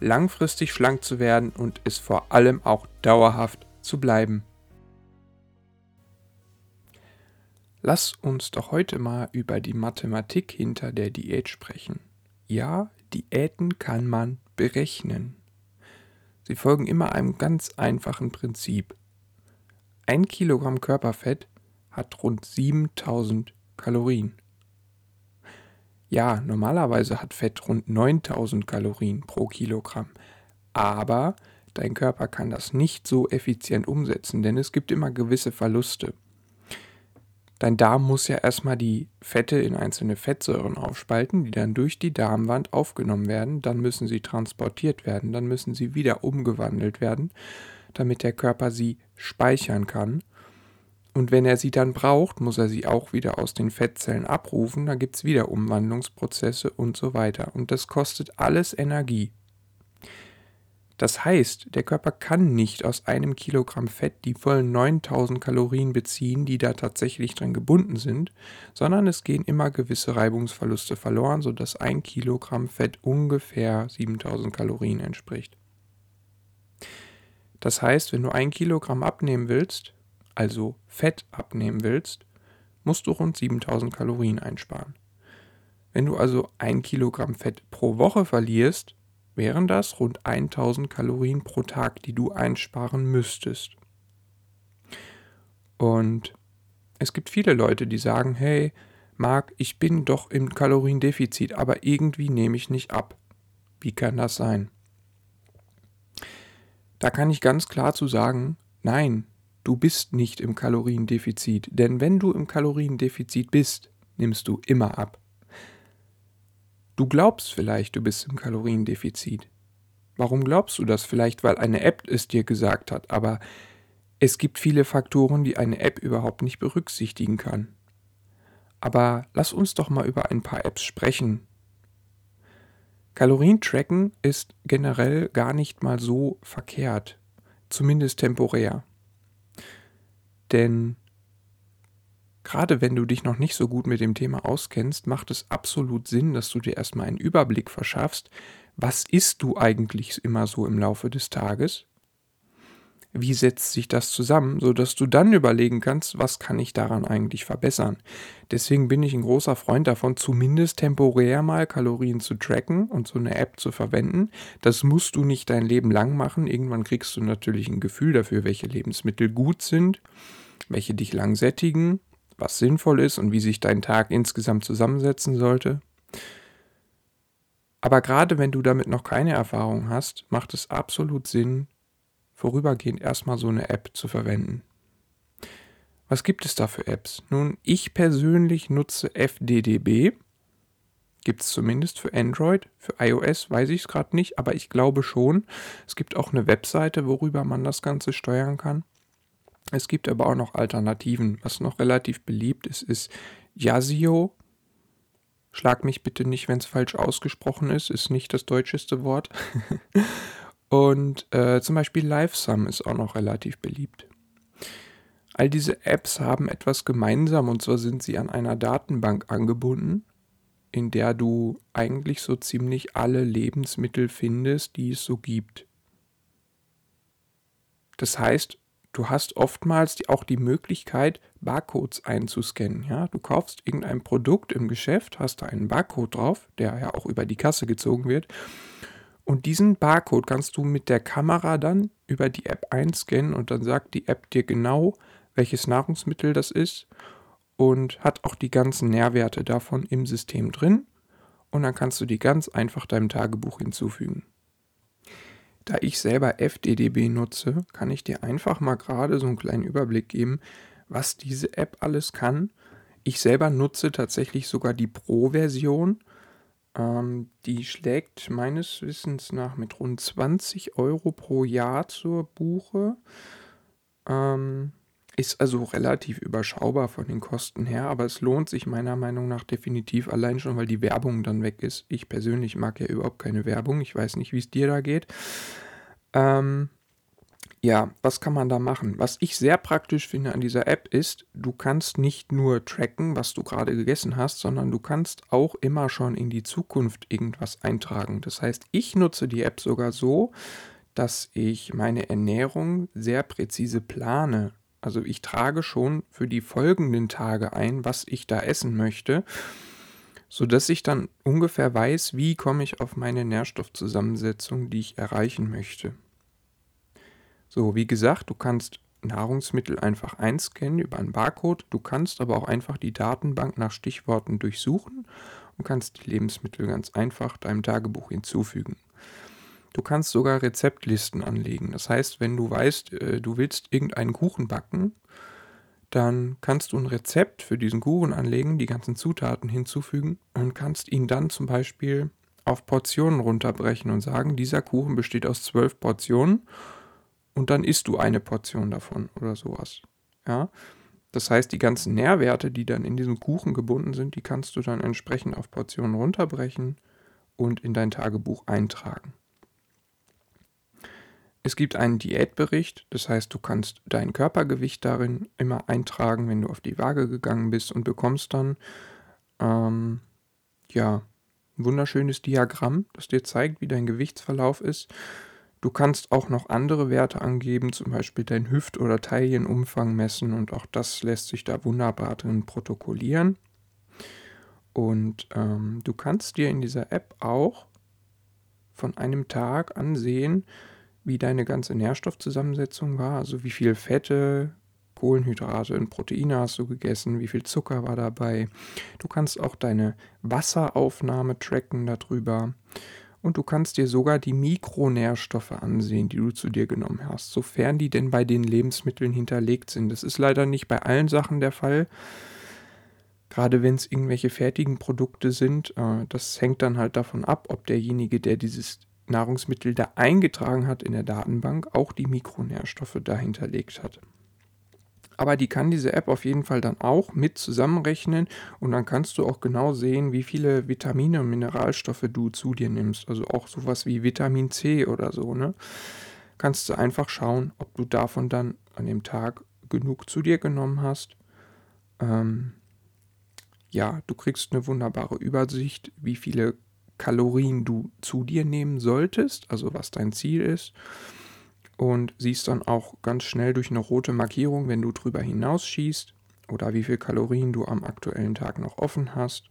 langfristig schlank zu werden und es vor allem auch dauerhaft zu bleiben. Lass uns doch heute mal über die Mathematik hinter der Diät sprechen. Ja, Diäten kann man berechnen. Sie folgen immer einem ganz einfachen Prinzip. Ein Kilogramm Körperfett hat rund 7000 Kalorien. Ja, normalerweise hat Fett rund 9000 Kalorien pro Kilogramm, aber dein Körper kann das nicht so effizient umsetzen, denn es gibt immer gewisse Verluste. Dein Darm muss ja erstmal die Fette in einzelne Fettsäuren aufspalten, die dann durch die Darmwand aufgenommen werden, dann müssen sie transportiert werden, dann müssen sie wieder umgewandelt werden, damit der Körper sie speichern kann und wenn er sie dann braucht, muss er sie auch wieder aus den Fettzellen abrufen, da gibt es wieder Umwandlungsprozesse und so weiter. Und das kostet alles Energie. Das heißt, der Körper kann nicht aus einem Kilogramm Fett die vollen 9000 Kalorien beziehen, die da tatsächlich drin gebunden sind, sondern es gehen immer gewisse Reibungsverluste verloren, sodass ein Kilogramm Fett ungefähr 7000 Kalorien entspricht. Das heißt, wenn du ein Kilogramm abnehmen willst, also Fett abnehmen willst, musst du rund 7000 Kalorien einsparen. Wenn du also ein Kilogramm Fett pro Woche verlierst, wären das rund 1000 Kalorien pro Tag, die du einsparen müsstest. Und es gibt viele Leute, die sagen, hey, Marc, ich bin doch im Kaloriendefizit, aber irgendwie nehme ich nicht ab. Wie kann das sein? Da kann ich ganz klar zu sagen, nein, du bist nicht im Kaloriendefizit, denn wenn du im Kaloriendefizit bist, nimmst du immer ab. Du glaubst vielleicht, du bist im Kaloriendefizit. Warum glaubst du das? Vielleicht, weil eine App es dir gesagt hat, aber es gibt viele Faktoren, die eine App überhaupt nicht berücksichtigen kann. Aber lass uns doch mal über ein paar Apps sprechen. Kalorientracken ist generell gar nicht mal so verkehrt, zumindest temporär. Denn gerade wenn du dich noch nicht so gut mit dem Thema auskennst, macht es absolut Sinn, dass du dir erstmal einen Überblick verschaffst, was isst du eigentlich immer so im Laufe des Tages? Wie setzt sich das zusammen, sodass du dann überlegen kannst, was kann ich daran eigentlich verbessern? Deswegen bin ich ein großer Freund davon, zumindest temporär mal Kalorien zu tracken und so eine App zu verwenden. Das musst du nicht dein Leben lang machen. Irgendwann kriegst du natürlich ein Gefühl dafür, welche Lebensmittel gut sind, welche dich lang sättigen, was sinnvoll ist und wie sich dein Tag insgesamt zusammensetzen sollte. Aber gerade wenn du damit noch keine Erfahrung hast, macht es absolut Sinn, vorübergehend erstmal so eine App zu verwenden. Was gibt es da für Apps? Nun, ich persönlich nutze FDDB. Gibt es zumindest für Android. Für iOS weiß ich es gerade nicht, aber ich glaube schon. Es gibt auch eine Webseite, worüber man das Ganze steuern kann. Es gibt aber auch noch Alternativen. Was noch relativ beliebt ist, ist Yazio. Schlag mich bitte nicht, wenn es falsch ausgesprochen ist. Ist nicht das deutscheste Wort. Und äh, zum Beispiel LiveSum ist auch noch relativ beliebt. All diese Apps haben etwas gemeinsam und zwar sind sie an einer Datenbank angebunden, in der du eigentlich so ziemlich alle Lebensmittel findest, die es so gibt. Das heißt, du hast oftmals auch die Möglichkeit, Barcodes einzuscannen. Ja? Du kaufst irgendein Produkt im Geschäft, hast da einen Barcode drauf, der ja auch über die Kasse gezogen wird und diesen Barcode kannst du mit der Kamera dann über die App einscannen und dann sagt die App dir genau, welches Nahrungsmittel das ist und hat auch die ganzen Nährwerte davon im System drin. Und dann kannst du die ganz einfach deinem Tagebuch hinzufügen. Da ich selber FDDB nutze, kann ich dir einfach mal gerade so einen kleinen Überblick geben, was diese App alles kann. Ich selber nutze tatsächlich sogar die Pro-Version Ähm, die schlägt meines Wissens nach mit rund 20 Euro pro Jahr zur Buche. Ähm, ist also relativ überschaubar von den Kosten her, aber es lohnt sich meiner Meinung nach definitiv allein schon, weil die Werbung dann weg ist. Ich persönlich mag ja überhaupt keine Werbung. Ich weiß nicht, wie es dir da geht. Ähm, ja, was kann man da machen? Was ich sehr praktisch finde an dieser App ist, du kannst nicht nur tracken, was du gerade gegessen hast, sondern du kannst auch immer schon in die Zukunft irgendwas eintragen. Das heißt, ich nutze die App sogar so, dass ich meine Ernährung sehr präzise plane. Also ich trage schon für die folgenden Tage ein, was ich da essen möchte, sodass ich dann ungefähr weiß, wie komme ich auf meine Nährstoffzusammensetzung, die ich erreichen möchte. So, wie gesagt, du kannst Nahrungsmittel einfach einscannen über einen Barcode, du kannst aber auch einfach die Datenbank nach Stichworten durchsuchen und kannst die Lebensmittel ganz einfach deinem Tagebuch hinzufügen. Du kannst sogar Rezeptlisten anlegen. Das heißt, wenn du weißt, äh, du willst irgendeinen Kuchen backen, dann kannst du ein Rezept für diesen Kuchen anlegen, die ganzen Zutaten hinzufügen und kannst ihn dann zum Beispiel auf Portionen runterbrechen und sagen, dieser Kuchen besteht aus zwölf Portionen und dann isst du eine Portion davon oder sowas. Ja. Das heißt, die ganzen Nährwerte, die dann in diesem Kuchen gebunden sind, die kannst du dann entsprechend auf Portionen runterbrechen und in dein Tagebuch eintragen. Es gibt einen Diätbericht, das heißt, du kannst dein Körpergewicht darin immer eintragen, wenn du auf die Waage gegangen bist und bekommst dann ähm, ja ein wunderschönes Diagramm, das dir zeigt, wie dein Gewichtsverlauf ist. Du kannst auch noch andere Werte angeben, zum Beispiel dein Hüft- oder Taillenumfang messen und auch das lässt sich da wunderbar drin protokollieren. Und ähm, du kannst dir in dieser App auch von einem Tag ansehen, wie deine ganze Nährstoffzusammensetzung war, also wie viel Fette, Kohlenhydrate und Proteine hast du gegessen, wie viel Zucker war dabei. Du kannst auch deine Wasseraufnahme tracken darüber. Und du kannst dir sogar die Mikronährstoffe ansehen, die du zu dir genommen hast, sofern die denn bei den Lebensmitteln hinterlegt sind. Das ist leider nicht bei allen Sachen der Fall. Gerade wenn es irgendwelche fertigen Produkte sind, äh, das hängt dann halt davon ab, ob derjenige, der dieses Nahrungsmittel da eingetragen hat in der Datenbank, auch die Mikronährstoffe dahinterlegt hat. Aber die kann diese App auf jeden Fall dann auch mit zusammenrechnen und dann kannst du auch genau sehen, wie viele Vitamine und Mineralstoffe du zu dir nimmst. Also auch sowas wie Vitamin C oder so. Ne? Kannst du einfach schauen, ob du davon dann an dem Tag genug zu dir genommen hast. Ähm, ja, du kriegst eine wunderbare Übersicht, wie viele Kalorien du zu dir nehmen solltest, also was dein Ziel ist. Und siehst dann auch ganz schnell durch eine rote Markierung, wenn du drüber hinausschießt oder wie viel Kalorien du am aktuellen Tag noch offen hast.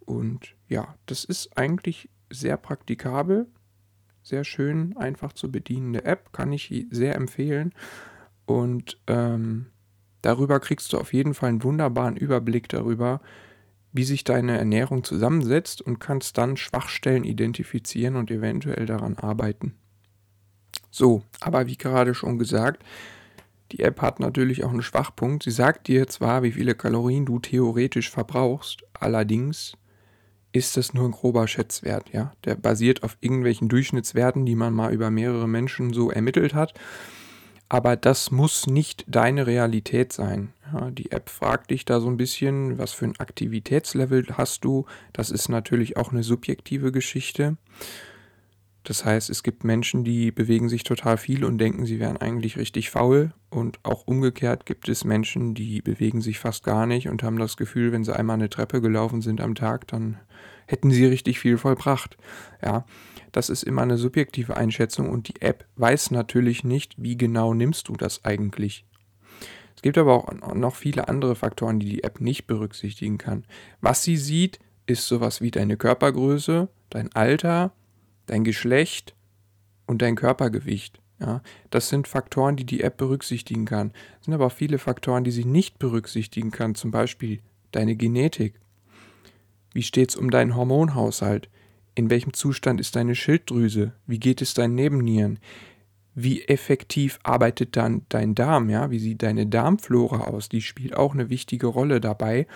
Und ja, das ist eigentlich sehr praktikabel, sehr schön, einfach zu bedienende App, kann ich sehr empfehlen. Und ähm, darüber kriegst du auf jeden Fall einen wunderbaren Überblick darüber, wie sich deine Ernährung zusammensetzt und kannst dann Schwachstellen identifizieren und eventuell daran arbeiten. So, aber wie gerade schon gesagt, die App hat natürlich auch einen Schwachpunkt. Sie sagt dir zwar, wie viele Kalorien du theoretisch verbrauchst, allerdings ist das nur ein grober Schätzwert, ja. Der basiert auf irgendwelchen Durchschnittswerten, die man mal über mehrere Menschen so ermittelt hat. Aber das muss nicht deine Realität sein. Ja, die App fragt dich da so ein bisschen, was für ein Aktivitätslevel hast du. Das ist natürlich auch eine subjektive Geschichte. Das heißt, es gibt Menschen, die bewegen sich total viel und denken, sie wären eigentlich richtig faul. Und auch umgekehrt gibt es Menschen, die bewegen sich fast gar nicht und haben das Gefühl, wenn sie einmal eine Treppe gelaufen sind am Tag, dann hätten sie richtig viel vollbracht. Ja, das ist immer eine subjektive Einschätzung und die App weiß natürlich nicht, wie genau nimmst du das eigentlich. Es gibt aber auch noch viele andere Faktoren, die die App nicht berücksichtigen kann. Was sie sieht, ist sowas wie deine Körpergröße, dein Alter, dein Geschlecht und dein Körpergewicht. Ja, das sind Faktoren, die die App berücksichtigen kann. Es sind aber auch viele Faktoren, die sie nicht berücksichtigen kann, zum Beispiel deine Genetik. Wie steht es um deinen Hormonhaushalt? In welchem Zustand ist deine Schilddrüse? Wie geht es deinen Nebennieren? Wie effektiv arbeitet dann dein Darm? Ja? Wie sieht deine Darmflora aus? Die spielt auch eine wichtige Rolle dabei,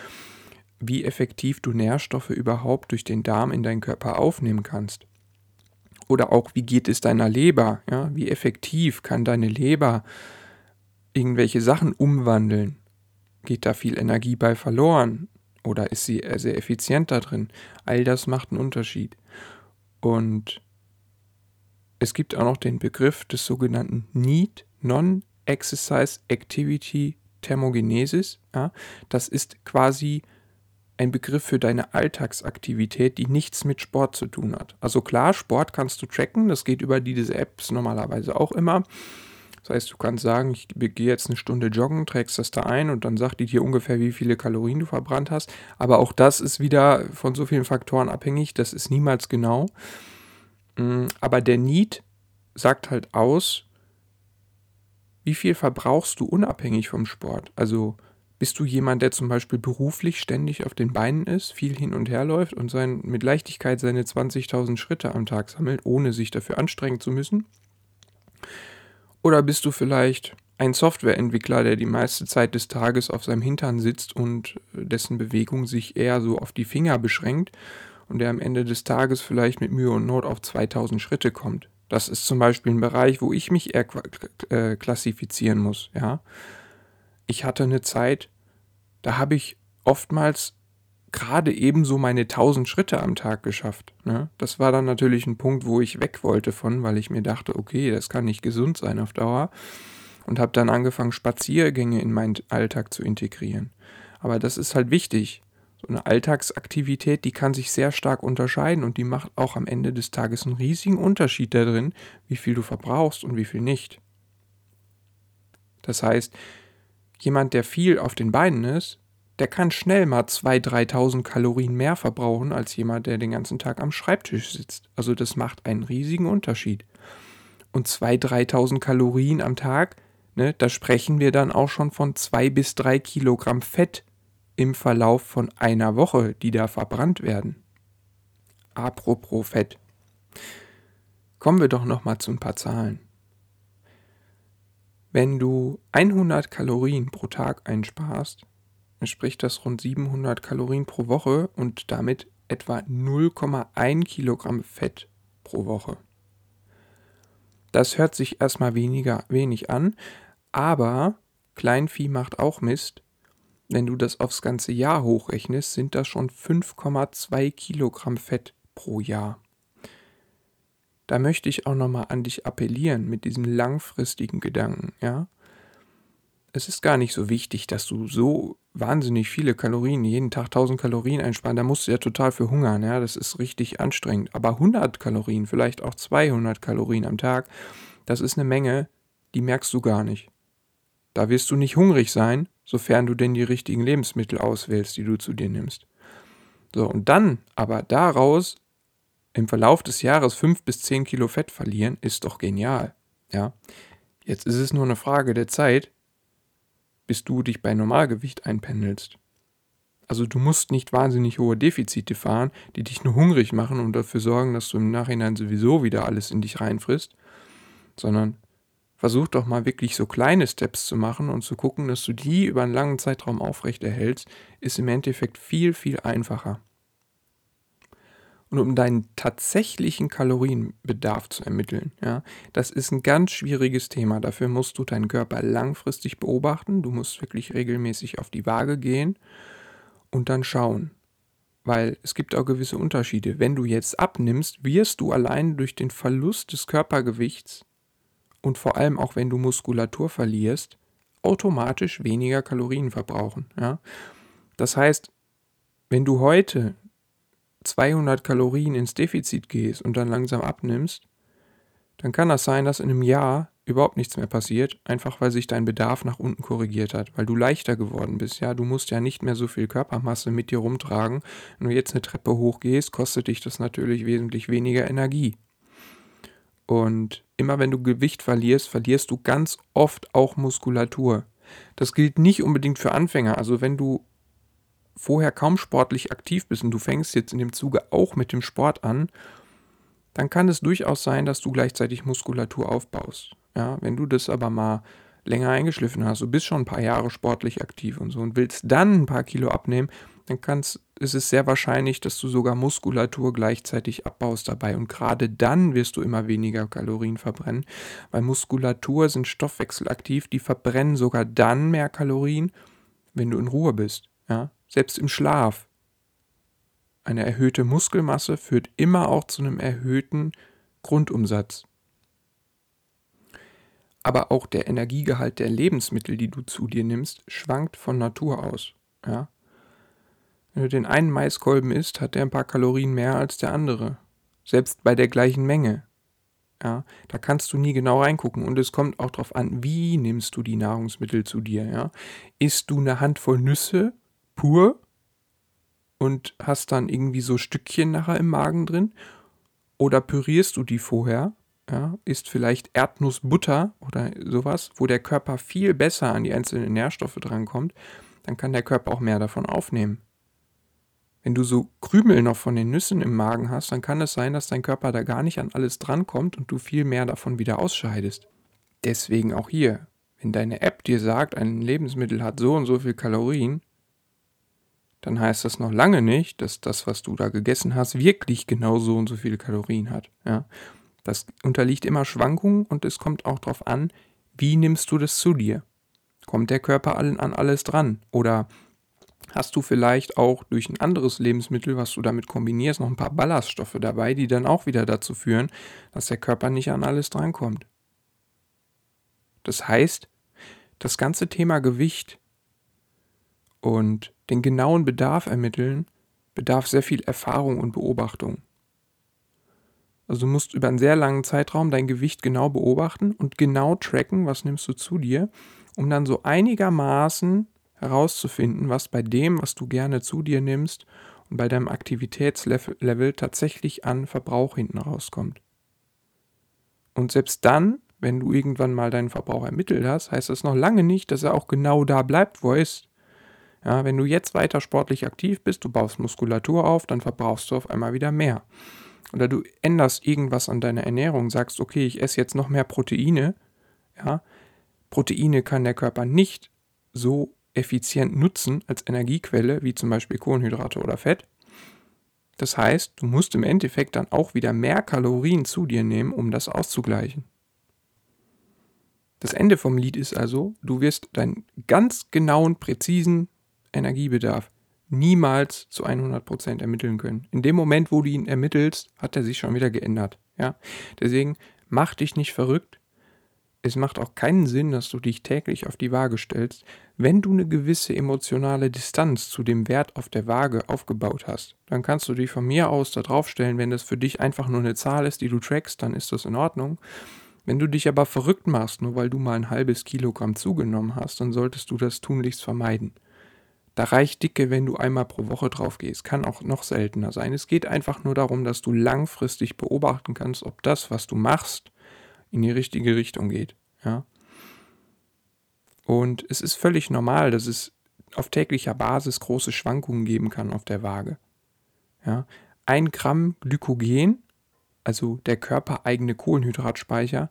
wie effektiv du Nährstoffe überhaupt durch den Darm in deinen Körper aufnehmen kannst. Oder auch, wie geht es deiner Leber? Ja? Wie effektiv kann deine Leber irgendwelche Sachen umwandeln? Geht da viel Energie bei verloren? Oder ist sie sehr effizient da drin? All das macht einen Unterschied. Und es gibt auch noch den Begriff des sogenannten NEAT, Non-Exercise Activity Thermogenesis. Ja? Das ist quasi ein Begriff für deine Alltagsaktivität, die nichts mit Sport zu tun hat. Also klar, Sport kannst du tracken, das geht über diese Apps normalerweise auch immer. Das heißt, du kannst sagen, ich gehe jetzt eine Stunde joggen, trägst das da ein und dann sagt die dir ungefähr, wie viele Kalorien du verbrannt hast. Aber auch das ist wieder von so vielen Faktoren abhängig, das ist niemals genau. Mm, aber der Need sagt halt aus, wie viel verbrauchst du unabhängig vom Sport. Also bist du jemand, der zum Beispiel beruflich ständig auf den Beinen ist, viel hin und her läuft und sein, mit Leichtigkeit seine 20.000 Schritte am Tag sammelt, ohne sich dafür anstrengen zu müssen? Oder bist du vielleicht ein Softwareentwickler, der die meiste Zeit des Tages auf seinem Hintern sitzt und dessen Bewegung sich eher so auf die Finger beschränkt und der am Ende des Tages vielleicht mit Mühe und Not auf 2000 Schritte kommt? Das ist zum Beispiel ein Bereich, wo ich mich eher äh, klassifizieren muss. Ja, ich hatte eine Zeit, da habe ich oftmals gerade ebenso meine 1000 Schritte am Tag geschafft. Ne? Das war dann natürlich ein Punkt, wo ich weg wollte von, weil ich mir dachte, okay, das kann nicht gesund sein auf Dauer. Und habe dann angefangen, Spaziergänge in meinen Alltag zu integrieren. Aber das ist halt wichtig. So eine Alltagsaktivität, die kann sich sehr stark unterscheiden und die macht auch am Ende des Tages einen riesigen Unterschied darin, wie viel du verbrauchst und wie viel nicht. Das heißt, jemand, der viel auf den Beinen ist, der kann schnell mal 2.000, 3.000 Kalorien mehr verbrauchen als jemand, der den ganzen Tag am Schreibtisch sitzt. Also das macht einen riesigen Unterschied. Und 2.000, 3.000 Kalorien am Tag, ne, da sprechen wir dann auch schon von 2 bis 3 Kilogramm Fett im Verlauf von einer Woche, die da verbrannt werden. Apropos Fett. Kommen wir doch noch mal zu ein paar Zahlen. Wenn du 100 Kalorien pro Tag einsparst, entspricht das rund 700 Kalorien pro Woche und damit etwa 0,1 Kilogramm Fett pro Woche. Das hört sich erstmal weniger wenig an, aber Kleinvieh macht auch Mist. Wenn du das aufs ganze Jahr hochrechnest, sind das schon 5,2 Kilogramm Fett pro Jahr. Da möchte ich auch nochmal an dich appellieren mit diesem langfristigen Gedanken, ja es ist gar nicht so wichtig, dass du so wahnsinnig viele Kalorien, jeden Tag 1000 Kalorien einsparen. Da musst du ja total für hungern. Ja? Das ist richtig anstrengend. Aber 100 Kalorien, vielleicht auch 200 Kalorien am Tag, das ist eine Menge, die merkst du gar nicht. Da wirst du nicht hungrig sein, sofern du denn die richtigen Lebensmittel auswählst, die du zu dir nimmst. So, und dann aber daraus im Verlauf des Jahres 5 bis 10 Kilo Fett verlieren, ist doch genial. Ja. Jetzt ist es nur eine Frage der Zeit, bis du dich bei Normalgewicht einpendelst. Also du musst nicht wahnsinnig hohe Defizite fahren, die dich nur hungrig machen und dafür sorgen, dass du im Nachhinein sowieso wieder alles in dich reinfrisst, sondern versuch doch mal wirklich so kleine Steps zu machen und zu gucken, dass du die über einen langen Zeitraum aufrecht erhältst, ist im Endeffekt viel, viel einfacher. Und um deinen tatsächlichen Kalorienbedarf zu ermitteln, ja, das ist ein ganz schwieriges Thema. Dafür musst du deinen Körper langfristig beobachten. Du musst wirklich regelmäßig auf die Waage gehen und dann schauen. Weil es gibt auch gewisse Unterschiede. Wenn du jetzt abnimmst, wirst du allein durch den Verlust des Körpergewichts und vor allem auch wenn du Muskulatur verlierst, automatisch weniger Kalorien verbrauchen. Ja? Das heißt, wenn du heute 200 Kalorien ins Defizit gehst und dann langsam abnimmst, dann kann das sein, dass in einem Jahr überhaupt nichts mehr passiert, einfach weil sich dein Bedarf nach unten korrigiert hat, weil du leichter geworden bist. Ja, du musst ja nicht mehr so viel Körpermasse mit dir rumtragen. Wenn du jetzt eine Treppe hochgehst, kostet dich das natürlich wesentlich weniger Energie. Und immer wenn du Gewicht verlierst, verlierst du ganz oft auch Muskulatur. Das gilt nicht unbedingt für Anfänger. Also wenn du vorher kaum sportlich aktiv bist und du fängst jetzt in dem Zuge auch mit dem Sport an, dann kann es durchaus sein, dass du gleichzeitig Muskulatur aufbaust. Ja, wenn du das aber mal länger eingeschliffen hast, du bist schon ein paar Jahre sportlich aktiv und so und willst dann ein paar Kilo abnehmen, dann kannst, ist es sehr wahrscheinlich, dass du sogar Muskulatur gleichzeitig abbaust dabei. Und gerade dann wirst du immer weniger Kalorien verbrennen, weil Muskulatur sind stoffwechselaktiv, die verbrennen sogar dann mehr Kalorien, wenn du in Ruhe bist. Ja? Selbst im Schlaf. Eine erhöhte Muskelmasse führt immer auch zu einem erhöhten Grundumsatz. Aber auch der Energiegehalt der Lebensmittel, die du zu dir nimmst, schwankt von Natur aus. Ja? Wenn du den einen Maiskolben isst, hat der ein paar Kalorien mehr als der andere. Selbst bei der gleichen Menge. Ja, da kannst du nie genau reingucken. Und es kommt auch darauf an, wie nimmst du die Nahrungsmittel zu dir. Ja? Isst du eine Handvoll Nüsse pur und hast dann irgendwie so Stückchen nachher im Magen drin? Oder pürierst du die vorher? Ja? Isst vielleicht Erdnussbutter oder sowas, wo der Körper viel besser an die einzelnen Nährstoffe drankommt, dann kann der Körper auch mehr davon aufnehmen. Wenn du so Krümel noch von den Nüssen im Magen hast, dann kann es sein, dass dein Körper da gar nicht an alles drankommt und du viel mehr davon wieder ausscheidest. Deswegen auch hier, wenn deine App dir sagt, ein Lebensmittel hat so und so viel Kalorien, dann heißt das noch lange nicht, dass das, was du da gegessen hast, wirklich genau so und so viele Kalorien hat. Ja? Das unterliegt immer Schwankungen und es kommt auch darauf an, wie nimmst du das zu dir? Kommt der Körper an alles dran? Oder hast du vielleicht auch durch ein anderes Lebensmittel, was du damit kombinierst, noch ein paar Ballaststoffe dabei, die dann auch wieder dazu führen, dass der Körper nicht an alles drankommt. Das heißt, das ganze Thema Gewicht und den genauen Bedarf ermitteln bedarf sehr viel Erfahrung und Beobachtung. Also du musst über einen sehr langen Zeitraum dein Gewicht genau beobachten und genau tracken, was nimmst du zu dir, um dann so einigermaßen herauszufinden, was bei dem, was du gerne zu dir nimmst und bei deinem Aktivitätslevel tatsächlich an Verbrauch hinten rauskommt. Und selbst dann, wenn du irgendwann mal deinen Verbrauch ermittelt hast, heißt das noch lange nicht, dass er auch genau da bleibt, wo er ist. Ja, wenn du jetzt weiter sportlich aktiv bist, du baust Muskulatur auf, dann verbrauchst du auf einmal wieder mehr. Oder du änderst irgendwas an deiner Ernährung, sagst, okay, ich esse jetzt noch mehr Proteine. Ja, Proteine kann der Körper nicht so effizient nutzen als Energiequelle, wie zum Beispiel Kohlenhydrate oder Fett. Das heißt, du musst im Endeffekt dann auch wieder mehr Kalorien zu dir nehmen, um das auszugleichen. Das Ende vom Lied ist also, du wirst deinen ganz genauen, präzisen Energiebedarf niemals zu 100% ermitteln können. In dem Moment, wo du ihn ermittelst, hat er sich schon wieder geändert. Ja? Deswegen mach dich nicht verrückt, es macht auch keinen Sinn, dass du dich täglich auf die Waage stellst, wenn du eine gewisse emotionale Distanz zu dem Wert auf der Waage aufgebaut hast. Dann kannst du dich von mir aus da draufstellen, wenn das für dich einfach nur eine Zahl ist, die du trackst, dann ist das in Ordnung. Wenn du dich aber verrückt machst, nur weil du mal ein halbes Kilogramm zugenommen hast, dann solltest du das tunlichst vermeiden. Da reicht dicke, wenn du einmal pro Woche drauf gehst. Kann auch noch seltener sein. Es geht einfach nur darum, dass du langfristig beobachten kannst, ob das, was du machst, in die richtige Richtung geht. Ja. Und es ist völlig normal, dass es auf täglicher Basis große Schwankungen geben kann auf der Waage. Ja. Ein Gramm Glykogen, also der körpereigene Kohlenhydratspeicher,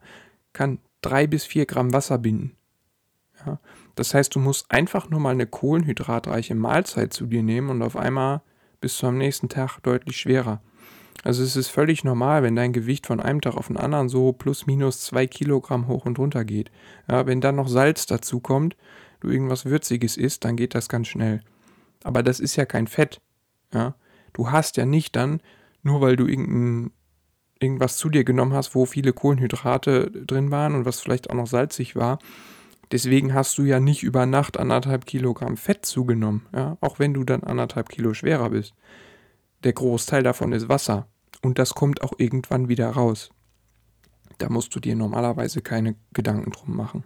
kann drei bis vier Gramm Wasser binden. Ja. Das heißt, du musst einfach nur mal eine kohlenhydratreiche Mahlzeit zu dir nehmen und auf einmal bist du am nächsten Tag deutlich schwerer. Also es ist völlig normal, wenn dein Gewicht von einem Tag auf den anderen so plus minus zwei Kilogramm hoch und runter geht. Ja, wenn dann noch Salz dazu kommt, du irgendwas Würziges isst, dann geht das ganz schnell. Aber das ist ja kein Fett. Ja? Du hast ja nicht dann, nur weil du irgendein, irgendwas zu dir genommen hast, wo viele Kohlenhydrate drin waren und was vielleicht auch noch salzig war, deswegen hast du ja nicht über Nacht anderthalb Kilogramm Fett zugenommen, ja? auch wenn du dann anderthalb Kilo schwerer bist. Der Großteil davon ist Wasser. Und das kommt auch irgendwann wieder raus. Da musst du dir normalerweise keine Gedanken drum machen.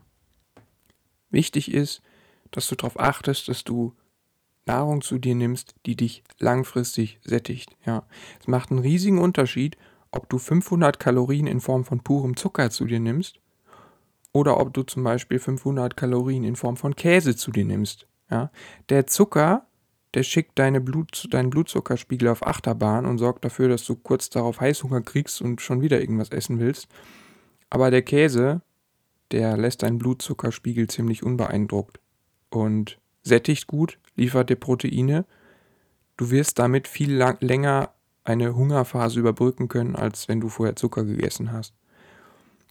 Wichtig ist, dass du darauf achtest, dass du Nahrung zu dir nimmst, die dich langfristig sättigt. Ja, es macht einen riesigen Unterschied, ob du 500 Kalorien in Form von purem Zucker zu dir nimmst oder ob du zum Beispiel 500 Kalorien in Form von Käse zu dir nimmst. Ja, der Zucker der schickt deine Blut, deinen Blutzuckerspiegel auf Achterbahn und sorgt dafür, dass du kurz darauf Heißhunger kriegst und schon wieder irgendwas essen willst. Aber der Käse, der lässt deinen Blutzuckerspiegel ziemlich unbeeindruckt und sättigt gut, liefert dir Proteine. Du wirst damit viel lang, länger eine Hungerphase überbrücken können, als wenn du vorher Zucker gegessen hast.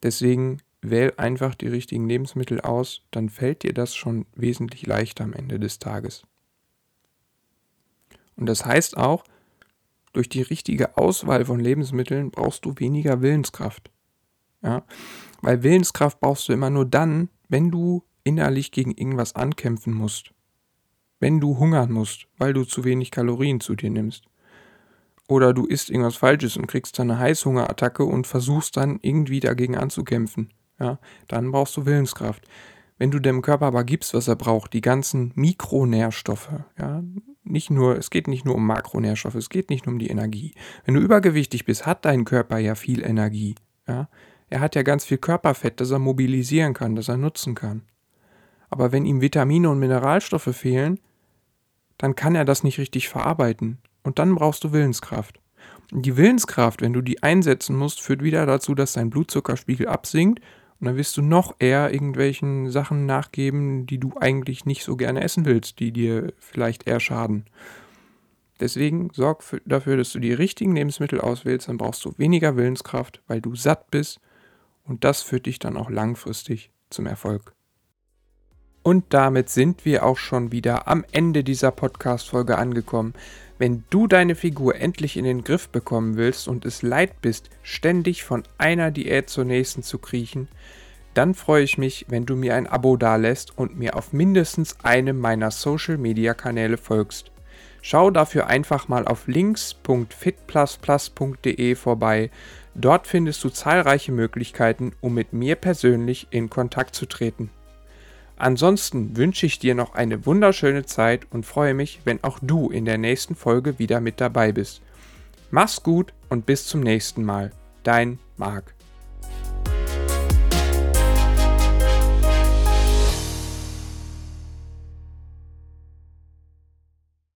Deswegen wähl einfach die richtigen Lebensmittel aus, dann fällt dir das schon wesentlich leichter am Ende des Tages. Und das heißt auch, durch die richtige Auswahl von Lebensmitteln brauchst du weniger Willenskraft. Ja? Weil Willenskraft brauchst du immer nur dann, wenn du innerlich gegen irgendwas ankämpfen musst. Wenn du hungern musst, weil du zu wenig Kalorien zu dir nimmst. Oder du isst irgendwas Falsches und kriegst dann eine Heißhungerattacke und versuchst dann irgendwie dagegen anzukämpfen. Ja, dann brauchst du Willenskraft. Wenn du dem Körper aber gibst, was er braucht, die ganzen Mikronährstoffe, ja, nicht nur, es geht nicht nur um Makronährstoffe, es geht nicht nur um die Energie. Wenn du übergewichtig bist, hat dein Körper ja viel Energie, ja. Er hat ja ganz viel Körperfett, das er mobilisieren kann, das er nutzen kann. Aber wenn ihm Vitamine und Mineralstoffe fehlen, dann kann er das nicht richtig verarbeiten. Und dann brauchst du Willenskraft. Und die Willenskraft, wenn du die einsetzen musst, führt wieder dazu, dass dein Blutzuckerspiegel absinkt und dann wirst du noch eher irgendwelchen Sachen nachgeben, die du eigentlich nicht so gerne essen willst, die dir vielleicht eher schaden. Deswegen sorg für, dafür, dass du die richtigen Lebensmittel auswählst, dann brauchst du weniger Willenskraft, weil du satt bist und das führt dich dann auch langfristig zum Erfolg. Und damit sind wir auch schon wieder am Ende dieser Podcast-Folge angekommen. Wenn du deine Figur endlich in den Griff bekommen willst und es leid bist, ständig von einer Diät zur nächsten zu kriechen, dann freue ich mich, wenn du mir ein Abo dalässt und mir auf mindestens einem meiner Social-Media-Kanäle folgst. Schau dafür einfach mal auf links.fitplusplus.de vorbei. Dort findest du zahlreiche Möglichkeiten, um mit mir persönlich in Kontakt zu treten. Ansonsten wünsche ich dir noch eine wunderschöne Zeit und freue mich, wenn auch du in der nächsten Folge wieder mit dabei bist. Mach's gut und bis zum nächsten Mal. Dein Marc.